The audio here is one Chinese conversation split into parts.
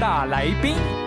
大来宾。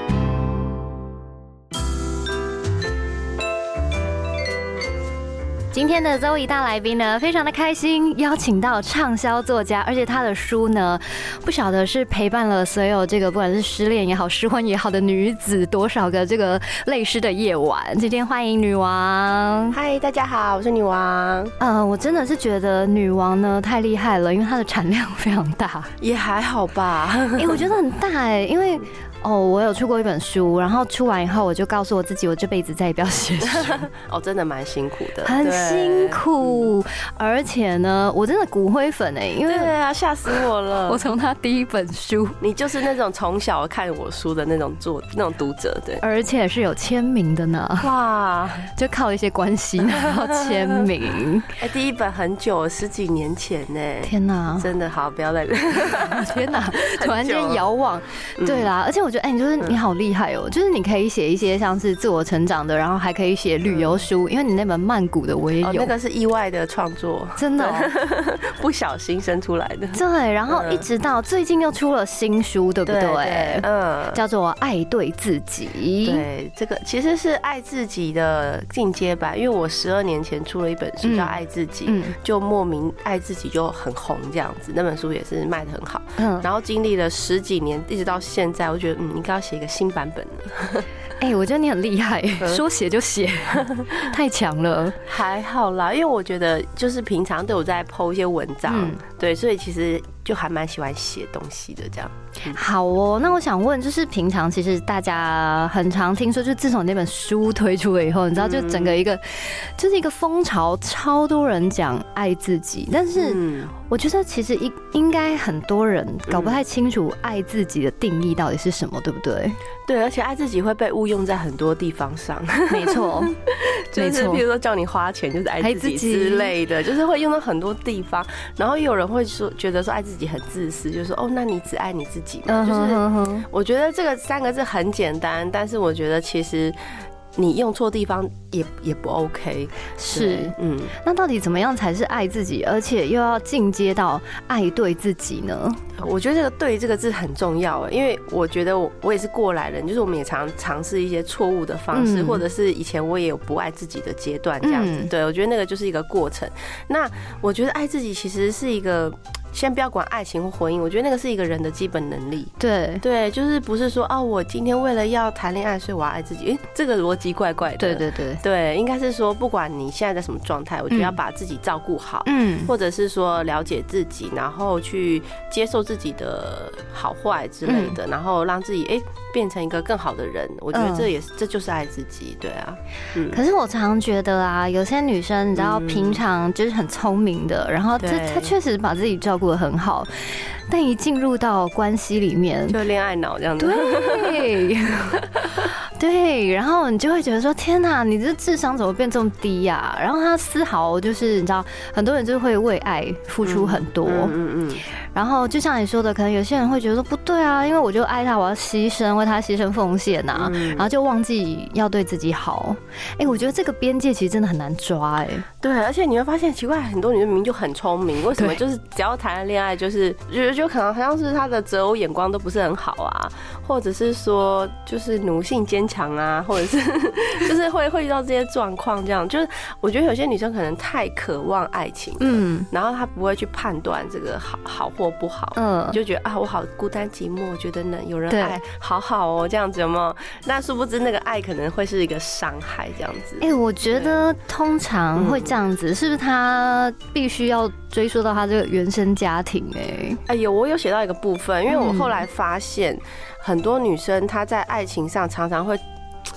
今天的 Zoe 大来宾呢，非常的开心，邀请到畅销作家，而且他的书呢，不晓得是陪伴了所有这个不管是失恋也好、失婚也好的女子多少个这个泪湿的夜晚。今天欢迎女王，嗨，大家好，我是女王。嗯，我真的是觉得女王呢太厉害了，因为她的产量非常大，也还好吧。哎，我觉得很大哎，因为。哦，我有出过一本书，然后出完以后，我就告诉我自己，我这辈子再也不要写书。哦，真的蛮辛苦的，很辛苦，而且呢，我真的骨灰粉哎，因为对啊，吓死我了。我从他第一本书，你就是那种从小看我书的那种作那种读者，对，而且是有签名的呢。哇，就靠一些关系然后签名。哎，第一本很久，十几年前呢。天哪，真的好，不要再。天哪，突然间遥望。对啦，而且我。觉得哎，你就是你好厉害哦！就是你可以写一些像是自我成长的，然后还可以写旅游书，因为你那本曼谷的我也有。那个是意外的创作，真的 不小心生出来的。对，然后一直到最近又出了新书，对不对？嗯，叫做《爱对自己》。对，这个其实是爱自己的进阶版，因为我十二年前出了一本书叫《爱自己》，就莫名爱自己就很红这样子。那本书也是卖的很好。嗯，然后经历了十几年，一直到现在，我觉得。嗯，应该要写一个新版本了。哎，我觉得你很厉害，说写就写，太强了。还好啦，因为我觉得就是平常都有在剖一些文章，对，所以其实就还蛮喜欢写东西的这样。好哦，那我想问，就是平常其实大家很常听说，就自从那本书推出了以后，你知道，就整个一个就是一个风潮，超多人讲爱自己。但是我觉得其实应应该很多人搞不太清楚爱自己的定义到底是什么，对不对？对，而且爱自己会被误用在很多地方上。没错，就是比如说叫你花钱就是爱自己之类的，就是会用到很多地方。然后有人会说，觉得说爱自己很自私，就是说哦，那你只爱你自己嘛。就是我觉得这个三个字很简单，但是我觉得其实你用错地方也也不 OK。是，嗯，那到底怎么样才是爱自己，而且又要进阶到爱对自己呢？我觉得这个“对”这个字很重要，因为我觉得我我也是过来人，就是我们也常尝试一些错误的方式，或者是以前我也有不爱自己的阶段，这样子。对我觉得那个就是一个过程。那我觉得爱自己其实是一个。先不要管爱情或婚姻，我觉得那个是一个人的基本能力。对对，就是不是说哦，我今天为了要谈恋爱，所以我要爱自己。哎，这个逻辑怪怪的。对对对对，应该是说，不管你现在在什么状态，我觉得要把自己照顾好，嗯，或者是说了解自己，然后去接受自己的好坏之类的，然后让自己哎变成一个更好的人。我觉得这也是这就是爱自己，对啊。嗯。可是我常常觉得啊，有些女生你知道，平常就是很聪明的，然后她她确实把自己照。过得很好，但一进入到关系里面，就恋爱脑这样子。对，对，然后你就会觉得说：“天哪，你这智商怎么变这么低呀？”然后他丝毫就是你知道，很多人就会为爱付出很多。嗯嗯。然后就像你说的，可能有些人会觉得说：“不对啊，因为我就爱他，我要牺牲，为他牺牲奉献呐。”然后就忘记要对自己好。哎，我觉得这个边界其实真的很难抓。哎，对，而且你会发现奇怪，很多女生明明就很聪明，为什么就是只要谈。了恋爱就是觉得就可能好像是他的择偶眼光都不是很好啊，或者是说就是奴性坚强啊，或者是 就是会会遇到这些状况，这样就是我觉得有些女生可能太渴望爱情，嗯，然后她不会去判断这个好好或不好，嗯，就觉得啊我好孤单寂寞，觉得呢有人爱好好哦这样子有没有？那殊不知那个爱可能会是一个伤害这样子。哎，我觉得通常会这样子，是不是他必须要追溯到他这个原生？家庭哎，哎呦，我有写到一个部分，因为我后来发现很多女生她在爱情上常常会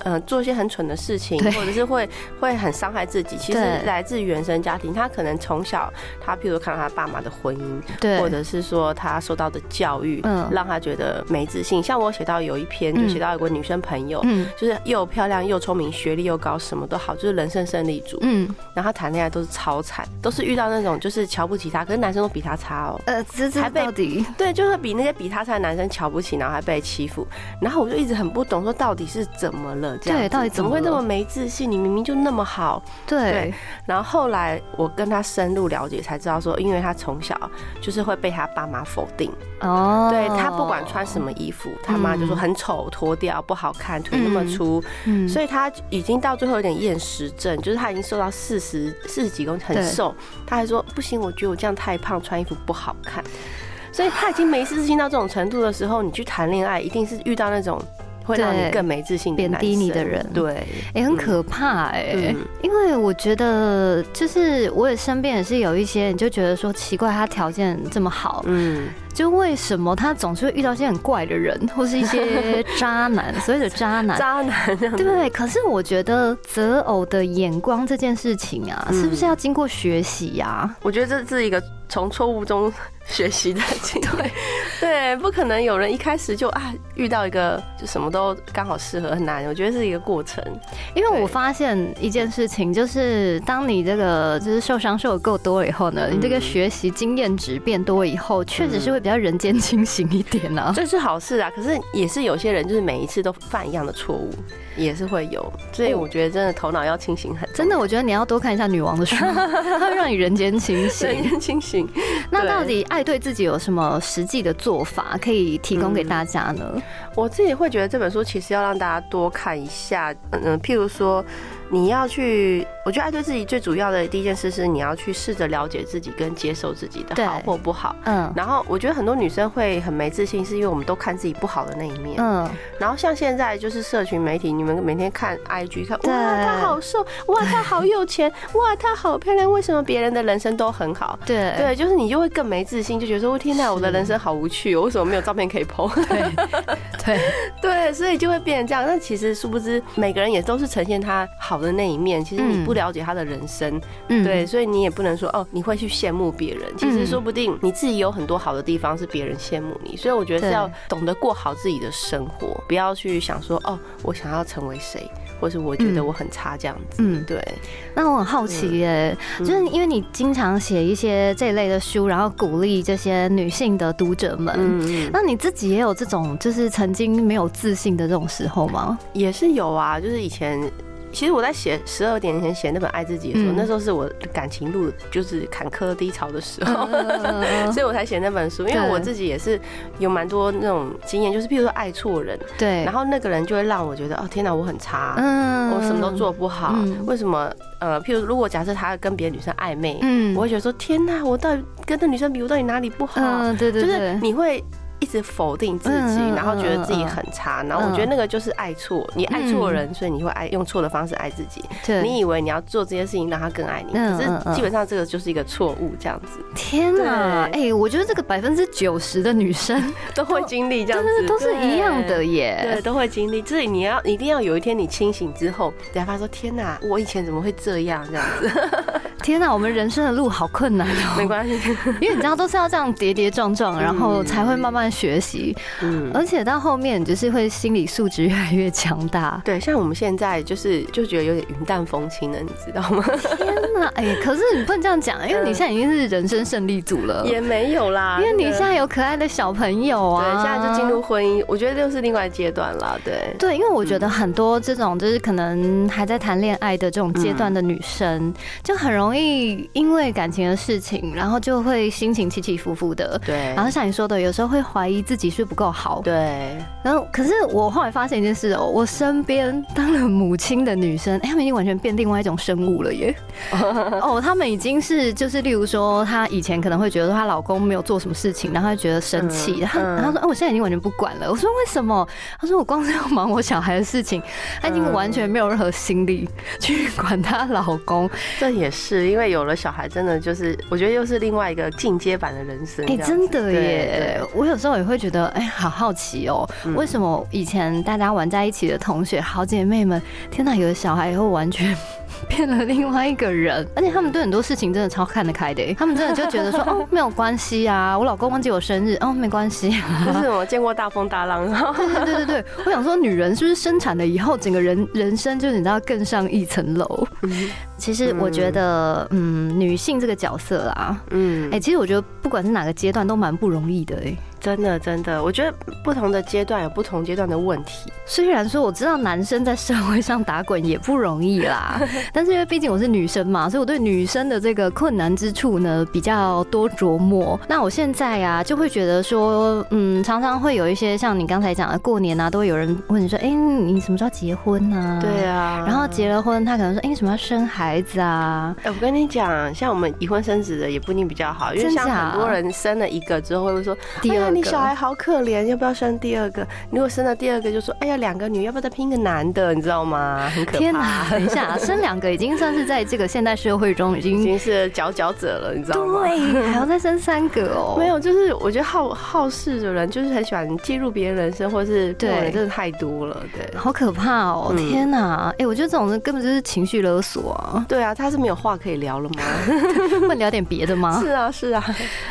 呃做一些很蠢的事情，或者是会会很伤害自己，其实来自原生家庭。他可能从小他譬如看到他爸妈的婚姻，对，或者是说他受到的教育，嗯，让他觉得没自信。像我写到有一篇就写到有个女生朋友，嗯，就是又漂亮又聪明，学历又高，什么都好，就是人生胜利组，嗯，然后他谈恋爱都是超惨，都是遇到那种就是瞧不起他，可是男生都比他差哦，呃，还被 对，就是比那些比他差的男生瞧不起，然后还被欺负，然后我就一直很不懂，说到底是怎么了？这样，对，到底怎么会那么没自信？你明明就那么好，对。然后后来我跟他深入了解，才知道说，因为他从小就是会被他爸妈否定。哦，对他不管穿什么衣服，他妈就说很丑，脱掉不好看，腿那么粗，嗯，所以他已经到最后有点厌食症，就是他已经瘦到四十四十几公斤，很瘦，他还说不行，我觉得我这样太胖，穿衣服不好看。所以他已经没自信到这种程度的时候，你去谈恋爱，一定是遇到那种会让你更没自信、贬低你的人。对，也很可怕哎。因为我觉得，就是我也身边也是有一些，你就觉得说奇怪，他条件这么好，嗯，就为什么他总是会遇到一些很怪的人，或是一些渣男，所谓的渣男，渣男，对。可是我觉得择偶的眼光这件事情啊，是不是要经过学习呀？我觉得这是一个从错误中。学习的机会，对，不可能有人一开始就啊遇到一个就什么都刚好适合很难，我觉得是一个过程。因为我发现一件事情，就是当你这个就是受伤受的够多了以后呢，你这个学习经验值变多以后，确实是会比较人间清醒一点啊。这是好事啊，可是也是有些人就是每一次都犯一样的错误，也是会有。所以我觉得真的头脑要清醒很。真的，我觉得你要多看一下女王的书，它会让你人间清醒。人间清醒。那到底？爱对自己有什么实际的做法可以提供给大家呢？我自己会觉得这本书其实要让大家多看一下，嗯，譬如说。你要去，我觉得爱对自己最主要的第一件事是你要去试着了解自己跟接受自己的好或不好。嗯，然后我觉得很多女生会很没自信，是因为我们都看自己不好的那一面。嗯，然后像现在就是社群媒体，你们每天看 IG 看，哇，她好瘦，哇，她好有钱，哇，她好漂亮，为什么别人的人生都很好？对对，就是你就会更没自信，就觉得说，我天哪，我的人生好无趣，我为什么没有照片可以 po？对 对对，所以就会变成这样。那其实殊不知，每个人也都是呈现他好。好的那一面，其实你不了解他的人生，嗯对，所以你也不能说哦，你会去羡慕别人。其实说不定你自己有很多好的地方，是别人羡慕你。所以我觉得是要懂得过好自己的生活，不要去想说哦，我想要成为谁，或是我觉得我很差这样子。嗯，对。那我很好奇耶，就是因为你经常写一些这一类的书，然后鼓励这些女性的读者们。嗯那你自己也有这种就是曾经没有自信的这种时候吗？也是有啊，就是以前。其实我在写十二点前写那本《爱自己》的时候，那时候是我感情路就是坎坷低潮的时候，所以我才写那本书。因为我自己也是有蛮多那种经验，就是譬如说爱错人，对，然后那个人就会让我觉得哦天哪，我很差，嗯，我什么都做不好。为什么？呃，譬如如果假设他跟别的女生暧昧，嗯，我会觉得说天哪，我到底跟那女生比，我到底哪里不好？嗯，对对对，就是你会。一直否定自己，然后觉得自己很差，然后我觉得那个就是爱错，你爱错人，所以你会爱用错的方式爱自己。你以为你要做这件事情让他更爱你，可是基本上这个就是一个错误，这样子。天哪，哎，我觉得这个百分之九十的女生 都会经历这样子，都是一样的耶。对，都会经历。所以你要一定要有一天你清醒之后，等下发现说天哪，我以前怎么会这样这样子？天哪，我们人生的路好困难哦。没关系，因为你知道都是要这样跌跌撞撞，然后才会慢慢。学习，嗯，而且到后面就是会心理素质越来越强大。对，像我们现在就是就觉得有点云淡风轻了，你知道吗？天哪，哎，可是你不能这样讲，因为你现在已经是人生胜利组了。也没有啦，因为你现在有可爱的小朋友啊。对，现在就进入婚姻，我觉得又是另外阶段了。对，对，因为我觉得很多这种就是可能还在谈恋爱的这种阶段的女生，就很容易因为感情的事情，然后就会心情起起伏伏的。对，然后像你说的，有时候会。怀疑自己是不够好，对。然后，可是我后来发现一件事哦，我身边当了母亲的女生，哎，她们已经完全变另外一种生物了耶。哦，她们已经是就是，例如说，她以前可能会觉得她老公没有做什么事情，然后她觉得生气。然后然后说，哦，我现在已经完全不管了。我说为什么？她说我光是要忙我小孩的事情，她已经完全没有任何心力去管她老公。这也是因为有了小孩，真的就是我觉得又是另外一个进阶版的人生。哎，真的耶！我有时候也会觉得，哎，好好奇哦，为什么以前大家玩在一起的同学、好姐妹们，天哪，有了小孩以后完全。变了另外一个人，而且他们对很多事情真的超看得开的，他们真的就觉得说 哦没有关系啊，我老公忘记我生日哦没关系，就是我见过大风大浪。对对对对对，我想说女人是不是生产了以后整个人人生就是你知道更上一层楼？其实我觉得嗯女性这个角色啊，嗯哎其实我觉得不管是哪个阶段都蛮不容易的哎。真的，真的，我觉得不同的阶段有不同阶段的问题。虽然说我知道男生在社会上打滚也不容易啦，但是因为毕竟我是女生嘛，所以我对女生的这个困难之处呢比较多琢磨。那我现在啊就会觉得说，嗯，常常会有一些像你刚才讲的过年啊，都会有人问你说，哎，你什么时候结婚呢？对啊，然后结了婚，他可能说，哎，什么要生孩子啊？哎，我跟你讲，像我们已婚生子的也不一定比较好，因为像很多人生了一个之后会说，第二。你小孩好可怜，要不要生第二个？如果生了第二个，就说哎呀，两个女，要不要再拼个男的？你知道吗？很可怕。天哪，等一下，生两个已经算是在这个现代社会中已经已经是佼佼者了，你知道吗？对，还要再生三个哦。没有，就是我觉得好好事的人，就是很喜欢介入别人人生，或是对，真的太多了，对，好可怕哦！天哪，哎，我觉得这种人根本就是情绪勒索啊。对啊，他是没有话可以聊了吗？问聊点别的吗？是啊，是啊。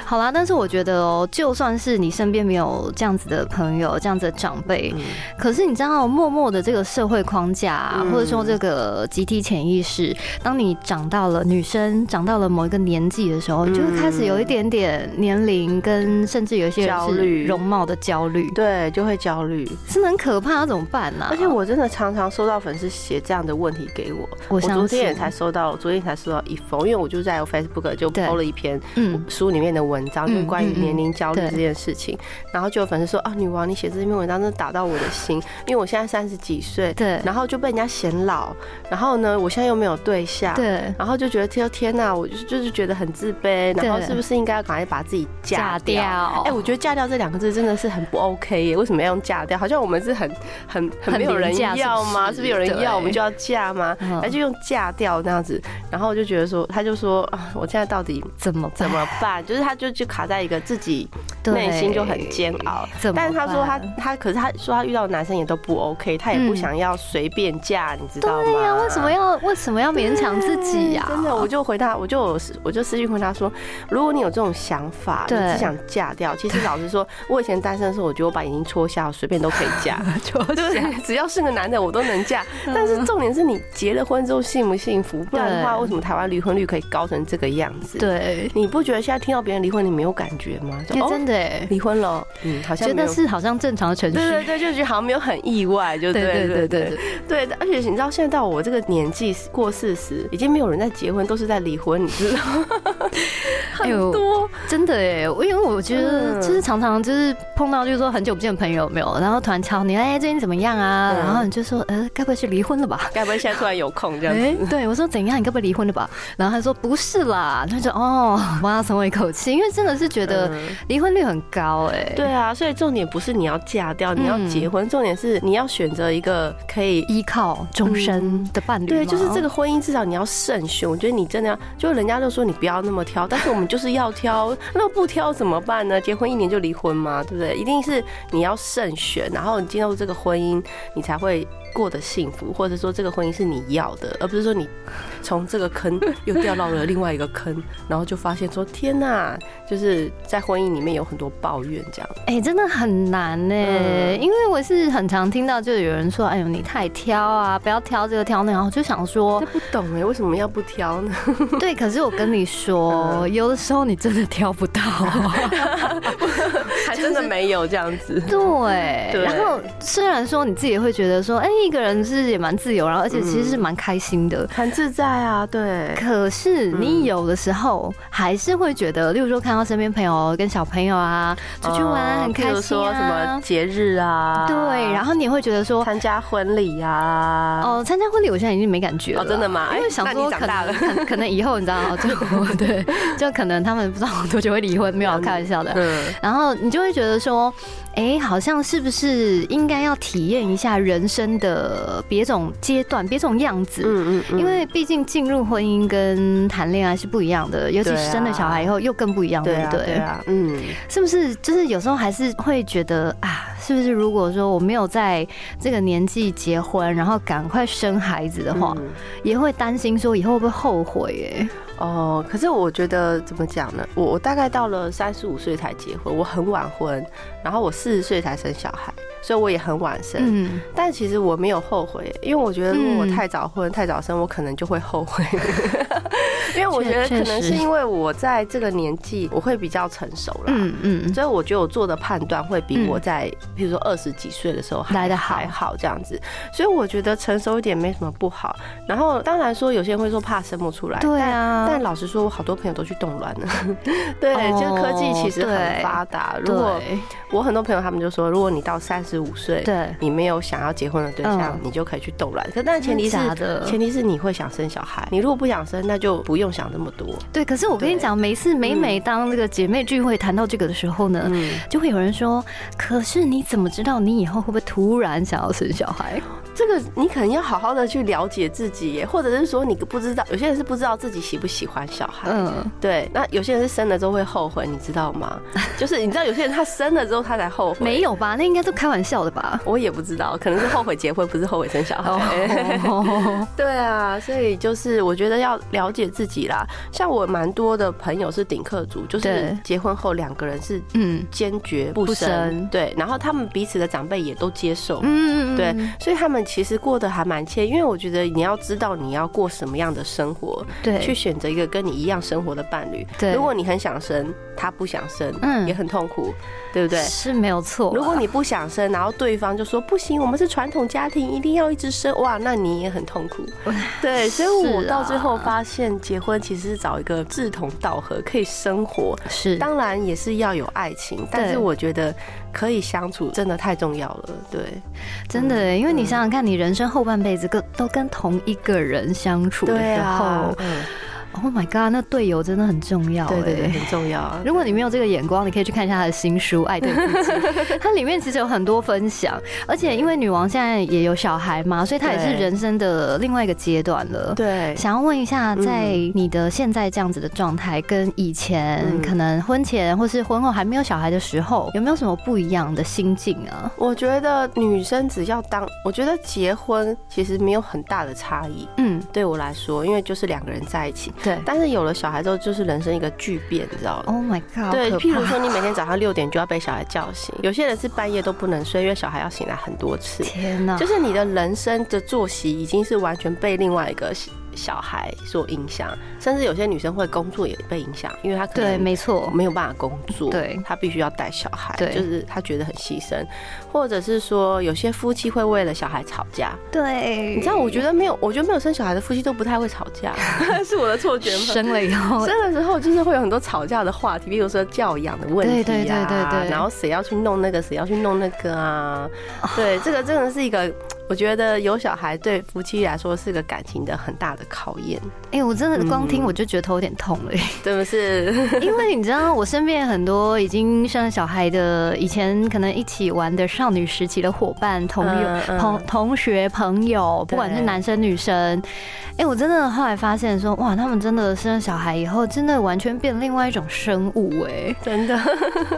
好啦，但是我觉得哦，就算是你身边没有这样子的朋友，这样子的长辈，可是你知道，默默的这个社会框架，或者说这个集体潜意识，当你长到了女生长到了某一个年纪的时候，就会开始有一点点年龄跟甚至有一些焦虑容貌的焦虑，对，就会焦虑，是很可怕，怎么办呢？而且我真的常常收到粉丝写这样的问题给我，我昨天也才收到，昨天才收到一封，因为我就在 Facebook 就抛了一篇书里面的文章，就关于年龄焦虑这件事情。然后就有粉丝说啊，女王，你写这篇文章真的打到我的心，因为我现在三十几岁，对，然后就被人家嫌老，然后呢，我现在又没有对象，对，然后就觉得天天哪，我就就是觉得很自卑，然后是不是应该要赶快把自己嫁掉？哎，我觉得嫁掉这两个字真的是很不 OK 耶，为什么要用嫁掉？好像我们是很很很没有人要吗？是不是有人要我们就要嫁吗？那就用嫁掉那样子，然后我就觉得说，他就说啊，我现在到底怎么怎么办？就是他就就卡在一个自己内心就很。煎熬，但是他说他他可是他说他遇到的男生也都不 OK，他也不想要随便嫁，你知道吗？对呀，为什么要为什么要勉强自己呀？真的，我就回他，我就我就私信回他说，如果你有这种想法，你只想嫁掉，其实老实说，我以前单身的时候，我觉得我把眼睛戳瞎，随便都可以嫁，对，只要是个男的我都能嫁。但是重点是你结了婚之后幸不幸福？不然的话，为什么台湾离婚率可以高成这个样子？对，你不觉得现在听到别人离婚，你没有感觉吗？真的，离婚了。嗯，好像觉得是好像正常的程序，对对对，就觉得好像没有很意外，就对对对对对，而且你知道现在到我这个年纪过四十，已经没有人在结婚，都是在离婚，你知道？很多，真的哎，我因为我觉得就是常常就是碰到就是说很久不见的朋友没有，然后突然敲你，哎，最近怎么样啊？然后你就说，呃，该不会是离婚了吧？该不会现在突然有空这样子？对我说怎样？你该不会离婚了吧？然后他说不是啦，他就哦，我要松一口气，因为真的是觉得离婚率很高哎。对啊，所以重点不是你要嫁掉，你要结婚，重点是你要选择一个可以依靠终身的伴侣。对，就是这个婚姻至少你要慎选。我觉得你真的要，就人家都说你不要那么挑，但是我们就是要挑，那不挑怎么办呢？结婚一年就离婚吗？对不对？一定是你要慎选，然后你进入这个婚姻，你才会。过得幸福，或者说这个婚姻是你要的，而不是说你从这个坑又掉到了另外一个坑，然后就发现说天哪，就是在婚姻里面有很多抱怨这样。哎，真的很难呢，因为我是很常听到，就有人说，哎呦你太挑啊，不要挑这个挑那个，我就想说，不懂哎，为什么要不挑呢？对，可是我跟你说，有的时候你真的挑不到，还真的没有这样子。对，对然后虽然说你自己会觉得说，哎、一个人是也蛮自由，然后而且其实是蛮开心的。很自在啊，对，可是你有的时候还是会觉得，例如说看到身边朋友跟小朋友啊出去玩很开心说什么啊，节日啊，对，然后你也会觉得说，参加婚礼啊，哦，参加婚礼我现在已经没感觉了，哦真的吗？因为想说可长大了。能可 可能以后你知道，就对，就可能他们不知道多久会离婚，没有开玩笑的。嗯，然后你就会觉得说，哎，好像是不是应该要体验一下人生的别种阶段、别种样子？嗯嗯因为毕竟进入婚姻跟谈恋爱是不一样的，尤其对啊生了小孩以后又更不一样，对不对？对啊，嗯，是不是？就是有时候还是会觉得啊，是不是？如果说我没有在这个年纪结婚，然后赶快生孩子的话，嗯也会担心说以后会不会后悔？哎，哦，可是我觉得怎么讲呢？我我大概到了三十五岁才结婚，我很晚婚，然后我四十岁才生小孩，所以我也很晚生。嗯，但其实我没有后悔，因为我觉得如果我嗯太早婚、太早生，我可能就会后悔。因为我觉得可能是因为我在这个年纪，我会比较成熟了。嗯嗯，所以我觉得我做的判断会比嗯我在，比如说二十几岁的时候还来的还好这样子，所以我觉得成熟一点没什么不好。然后当然说有些人会说怕生不出来，对啊，但老实说，我好多朋友都去冻卵了。对，哦就是科技其实很发达。如果我很多朋友他们就说，如果你到三十五岁，对，你没有想要结婚的对象嗯，你就可以去冻卵。可但前提是的前提是你会想生小孩。你如果不想生，那就不用想这么多。对，可是我跟你讲，每次每每当这个姐妹聚会谈到这个的时候呢，嗯，就会有人说，可是你怎么知道你以后会不会突然想要生小孩？这个你可能要好好的去了解自己耶，或者是说你不知道，有些人是不知道自己喜不喜欢小孩。嗯，对，那有些人是生了之后会后悔，你知道吗？就是你知道有些人他生了之后他才后悔，没有吧？那应该都开玩笑的吧？我也不知道，可能是后悔结婚，不是后悔生小孩。哦，对啊，所以就是我觉得要了解自己啦。像我蛮多的朋友是顶客族，就是结婚后两个人是嗯坚决不不生，生对，然后他们彼此的长辈也都接受。嗯，对，所以他们其实过得还蛮惬意，因为我觉得你要知道你要过什么样的生活，对，去选择一个跟你一样生活的伴侣。对如果你很想生，他不想生，嗯也很痛苦，对不对？是没有错啊。如果你不想生，然后对方就说不行，我们是传统家庭，一定要一直生，哇，那你也很痛苦。对，所以我到最后发现，结婚其实是找一个志同道合、可以生活，是当然也是要有爱情，但是我觉得可以相处真的太重要了。对，真的，因为你嗯想想看，看你人生后半辈子跟都跟同一个人相处的时候，，Oh my god，那队友真的很重要。对对对，哎很重要啊。如果你没有这个眼光，你可以去看一下他的新书《爱的自己》，它里面其实有很多分享，而且因为女王现在也有小孩嘛，所以她也是人生的另外一个阶段了。对，想要问一下，在嗯你的现在这样子的状态，跟以前嗯可能婚前或是婚后还没有小孩的时候，有没有什么不一样的心境啊？我觉得女生只要当，我觉得结婚其实没有很大的差异。嗯，对我来说，因为就是两个人在一起，对。但是有了小孩之后，就是人生一个巨变，你知道吗？Oh my god！对，譬如说你每天早上六点就要被小孩叫醒，有些人是半夜都不能睡，因为小孩要醒来很多次。天哪，就是你的人生的作息已经是完全被另外一个小孩所影响，甚至有些女生会工作也被影响，因为她可能对，没错，没有办法工作，对。她必须要带小孩，对。就是她觉得很牺牲，或者是说有些夫妻会为了小孩吵架，对，你知道，我觉得没有，我觉得没有生小孩的夫妻都不太会吵架，是我的错觉吗？生了以后，生了之后就是会有很多吵架的话题，比如说教养的问题、啊，对对对对对。然后谁要去弄那个，谁要去弄那个啊？对，这个真的是一个，我觉得有小孩对夫妻来说是个感情的很大的考验，哎、我真的光听嗯我就觉得头有点痛了耶。对不是？因为你知道，我身边很多已经生了小孩的，以前可能一起玩的少女时期的伙伴、同友、嗯嗯同同学、朋友，不管是男生女生，哎、我真的后来发现说，哇，他们真的生了小孩以后，真的完全变另外一种生物，哎。真的，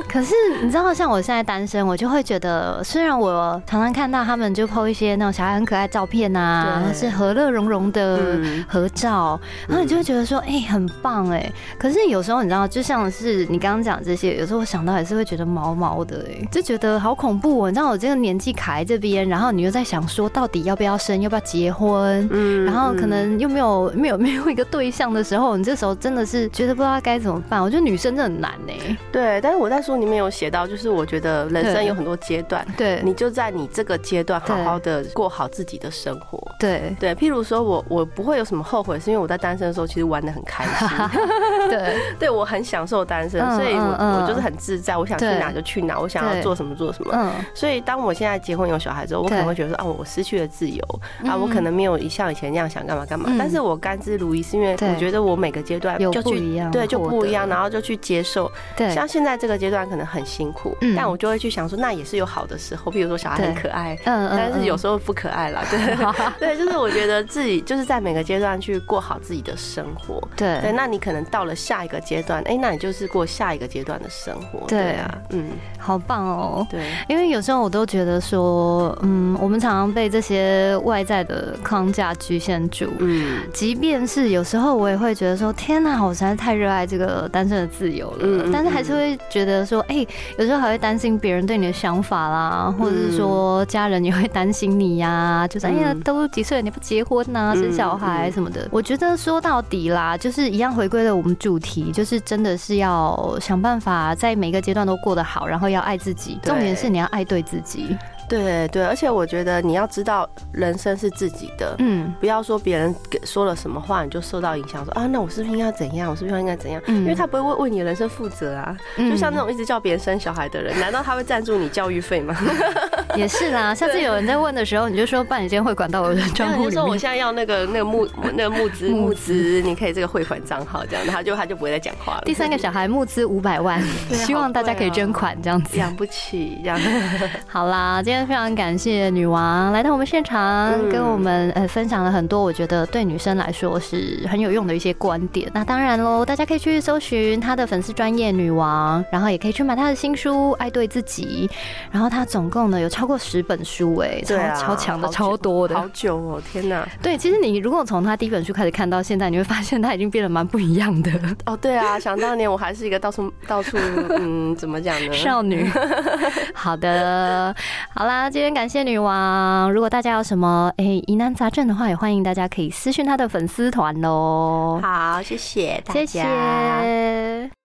可是你知道，像我现在单身，我就会觉得，虽然我常常看到他们就 PO 一些那种小孩很可爱照片啊，是和乐融融的合照，然后你就会觉得说，哎，很棒哎。可是有时候你知道，就像是你刚刚讲这些，有时候我想到也是会觉得毛毛的哎，就觉得好恐怖哦。你知道我这个年纪卡在这边，然后你又在想说，到底要不要生，要不要结婚，嗯，然后可能又没有没有没有一个对象的时候，你这时候真的是觉得不知道该怎么办。我觉得女生真的很难哎。对，但是我在书里面有写到，就是我觉得人生有很多阶段，对，你就在你这个阶段好好的过好自己的生活。对。对，譬如说我我不会有什么后悔，是因为我在单身的时候其实玩的很开心。对。对，我很享受单身，所以我我就是很自在，我想去哪就去哪，我想要做什么做什么。嗯，所以当我现在结婚有小孩之后，我可能会觉得说啊，我失去了自由啊，我可能没有像以前那样想干嘛干嘛。但是我甘之如饴，是因为我觉得我每个阶段就不一样，对就不一样，然后就去接受。对，像现在这个阶段可能很辛苦，但我就会去想说，那也是有好的时候，譬如说小孩很可爱，嗯嗯，但是有时候不可爱了，对 对，就是我觉得自己就是在每个阶段去过好自己的生活。对对，那你可能到了下一个阶段，哎，那你就是过下一个阶段的生活。对啊，嗯，好棒哦。对，因为有时候我都觉得说，嗯，我们常常被这些外在的框架局限住。嗯，即便是有时候我也会觉得说，天哪，我实在太热爱这个单身的自由了。嗯，但是还是会觉得说，哎，有时候还会担心别人对你的想法啦，或者是说家人也会担心你呀，就是哎呀，都几岁了你不结婚呐，生小孩什么的。我觉得说到底啦，就是一样回归了我们主题，就是真的是要想办法在每个阶段都过得好，然后要爱自己。重点是你要爱对自己。对对，而且我觉得你要知道，人生是自己的，嗯，不要说别人说了什么话你就受到影响，说啊，那我是不是应该怎样？我是不是应该怎样？因为他不会为为你的人生负责啊。就像那种一直叫别人生小孩的人，难道他会赞助你教育费吗？也是啦。下次有人在问的时候，你就说办你间汇款到我的账户里面。说我现在要那个那个募那个募资募资，你可以这个汇款账号这样，他就他就不会再讲话了。第三个小孩募资五百万，希望大家可以捐款这样子。养不起这样。好啦，今天。非常感谢女王来到我们现场，跟我们呃分享了很多我觉得对女生来说是很有用的一些观点。那当然喽，大家可以去搜寻她的粉丝专业女王，然后也可以去买她的新书《爱对自己》。然后她总共呢有超过十本书，哎，超超强的，超多的，好久哦，天哪！对，其实你如果从他第一本书开始看到现在，你会发现他已经变得蛮不一样的。哦，对啊，想当年我还是一个到处 到处嗯，怎么讲呢？少女。好的，好啦。今天感谢女王，如果大家有什么哎疑难杂症的话，也欢迎大家可以私讯她的粉丝团喽。好，谢谢，谢谢。